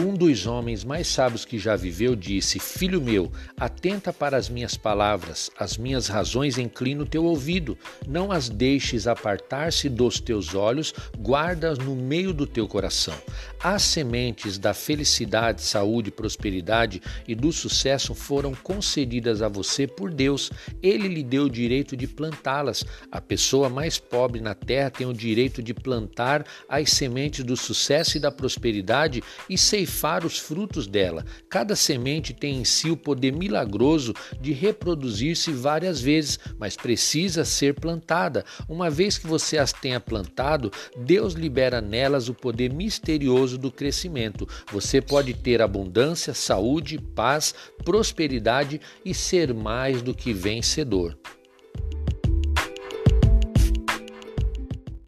Um dos homens mais sábios que já viveu disse: Filho meu, atenta para as minhas palavras, as minhas razões inclina o teu ouvido, não as deixes apartar-se dos teus olhos, guarda-as no meio do teu coração. As sementes da felicidade, saúde, prosperidade e do sucesso foram concedidas a você por Deus. Ele lhe deu o direito de plantá-las. A pessoa mais pobre na terra tem o direito de plantar as sementes do sucesso e da prosperidade e ceifar os frutos dela. Cada semente tem em si o poder milagroso de reproduzir-se várias vezes, mas precisa ser plantada. Uma vez que você as tenha plantado, Deus libera nelas o poder misterioso do crescimento. Você pode ter abundância, saúde, paz, prosperidade e ser mais do que vencedor.